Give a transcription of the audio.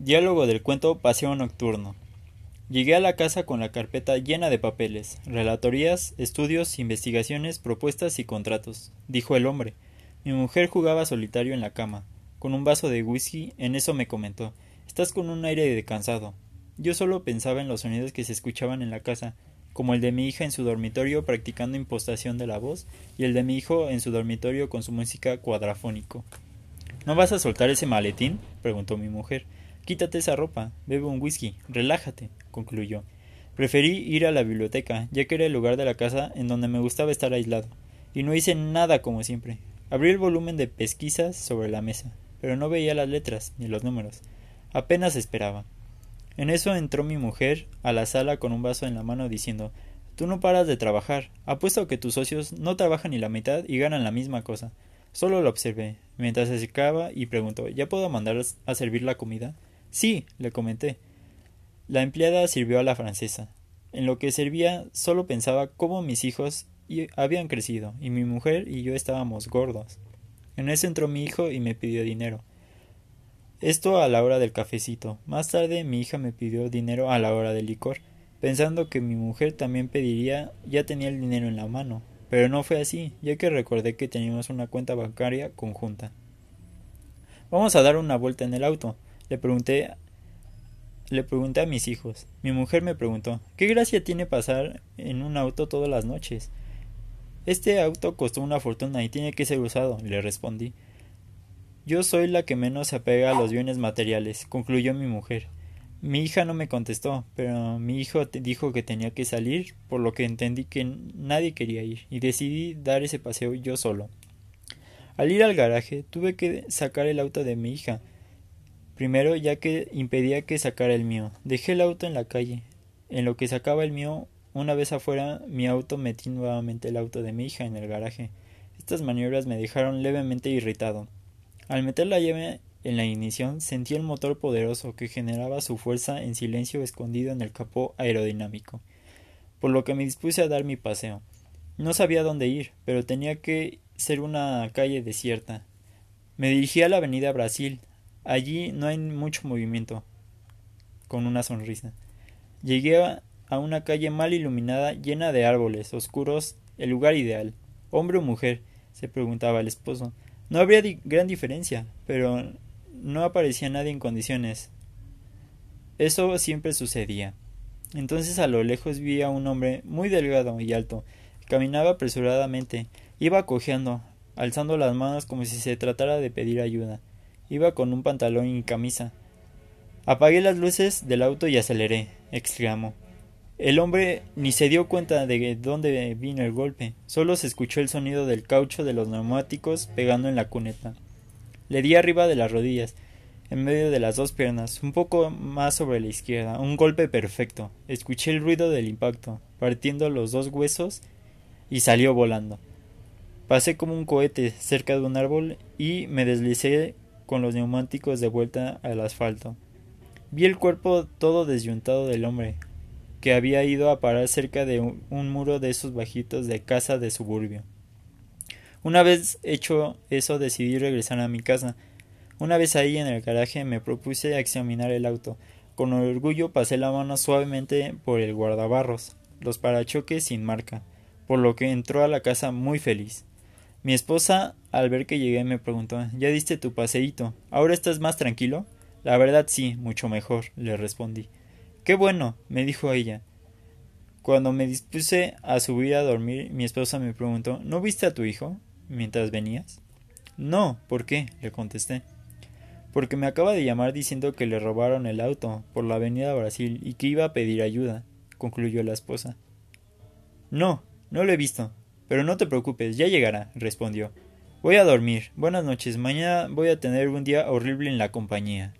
Diálogo del cuento Paseo Nocturno. Llegué a la casa con la carpeta llena de papeles, relatorías, estudios, investigaciones, propuestas y contratos, dijo el hombre. Mi mujer jugaba solitario en la cama, con un vaso de whisky, en eso me comentó Estás con un aire de cansado. Yo solo pensaba en los sonidos que se escuchaban en la casa, como el de mi hija en su dormitorio practicando impostación de la voz y el de mi hijo en su dormitorio con su música cuadrafónico. ¿No vas a soltar ese maletín? preguntó mi mujer. Quítate esa ropa, bebe un whisky, relájate, concluyó. Preferí ir a la biblioteca, ya que era el lugar de la casa en donde me gustaba estar aislado, y no hice nada como siempre. Abrí el volumen de pesquisas sobre la mesa, pero no veía las letras ni los números. Apenas esperaba. En eso entró mi mujer a la sala con un vaso en la mano diciendo Tú no paras de trabajar. Apuesto que tus socios no trabajan ni la mitad y ganan la misma cosa. Solo lo observé, mientras se secaba y preguntó ¿Ya puedo mandar a servir la comida? Sí, le comenté. La empleada sirvió a la francesa. En lo que servía solo pensaba cómo mis hijos habían crecido, y mi mujer y yo estábamos gordos. En eso entró mi hijo y me pidió dinero. Esto a la hora del cafecito. Más tarde mi hija me pidió dinero a la hora del licor, pensando que mi mujer también pediría, ya tenía el dinero en la mano. Pero no fue así, ya que recordé que teníamos una cuenta bancaria conjunta. Vamos a dar una vuelta en el auto. Le pregunté le pregunté a mis hijos. Mi mujer me preguntó ¿Qué gracia tiene pasar en un auto todas las noches? Este auto costó una fortuna y tiene que ser usado, le respondí. Yo soy la que menos se apega a los bienes materiales, concluyó mi mujer. Mi hija no me contestó, pero mi hijo dijo que tenía que salir, por lo que entendí que nadie quería ir, y decidí dar ese paseo yo solo. Al ir al garaje tuve que sacar el auto de mi hija, Primero, ya que impedía que sacara el mío. Dejé el auto en la calle. En lo que sacaba el mío, una vez afuera, mi auto metí nuevamente el auto de mi hija en el garaje. Estas maniobras me dejaron levemente irritado. Al meter la llave en la ignición, sentí el motor poderoso que generaba su fuerza en silencio escondido en el capó aerodinámico, por lo que me dispuse a dar mi paseo. No sabía dónde ir, pero tenía que ser una calle desierta. Me dirigí a la avenida Brasil, Allí no hay mucho movimiento. Con una sonrisa. Llegué a una calle mal iluminada, llena de árboles oscuros, el lugar ideal. ¿Hombre o mujer? se preguntaba el esposo. No habría gran diferencia, pero no aparecía nadie en condiciones. Eso siempre sucedía. Entonces a lo lejos vi a un hombre muy delgado y alto. Caminaba apresuradamente, iba cojeando, alzando las manos como si se tratara de pedir ayuda. Iba con un pantalón y camisa. Apagué las luces del auto y aceleré, exclamó. El hombre ni se dio cuenta de dónde vino el golpe, solo se escuchó el sonido del caucho de los neumáticos pegando en la cuneta. Le di arriba de las rodillas, en medio de las dos piernas, un poco más sobre la izquierda, un golpe perfecto. Escuché el ruido del impacto, partiendo los dos huesos, y salió volando. Pasé como un cohete cerca de un árbol y me deslicé con los neumáticos de vuelta al asfalto. Vi el cuerpo todo desyuntado del hombre, que había ido a parar cerca de un muro de esos bajitos de casa de suburbio. Una vez hecho eso decidí regresar a mi casa. Una vez ahí en el garaje me propuse examinar el auto. Con orgullo pasé la mano suavemente por el guardabarros, los parachoques sin marca, por lo que entró a la casa muy feliz. Mi esposa, al ver que llegué, me preguntó ¿Ya diste tu paseíto? ¿Ahora estás más tranquilo? La verdad sí, mucho mejor, le respondí. Qué bueno, me dijo ella. Cuando me dispuse a subir a dormir, mi esposa me preguntó ¿No viste a tu hijo mientras venías? No, ¿por qué? le contesté. Porque me acaba de llamar diciendo que le robaron el auto por la avenida Brasil y que iba a pedir ayuda, concluyó la esposa. No, no lo he visto, pero no te preocupes, ya llegará, respondió. Voy a dormir. Buenas noches. Mañana voy a tener un día horrible en la compañía.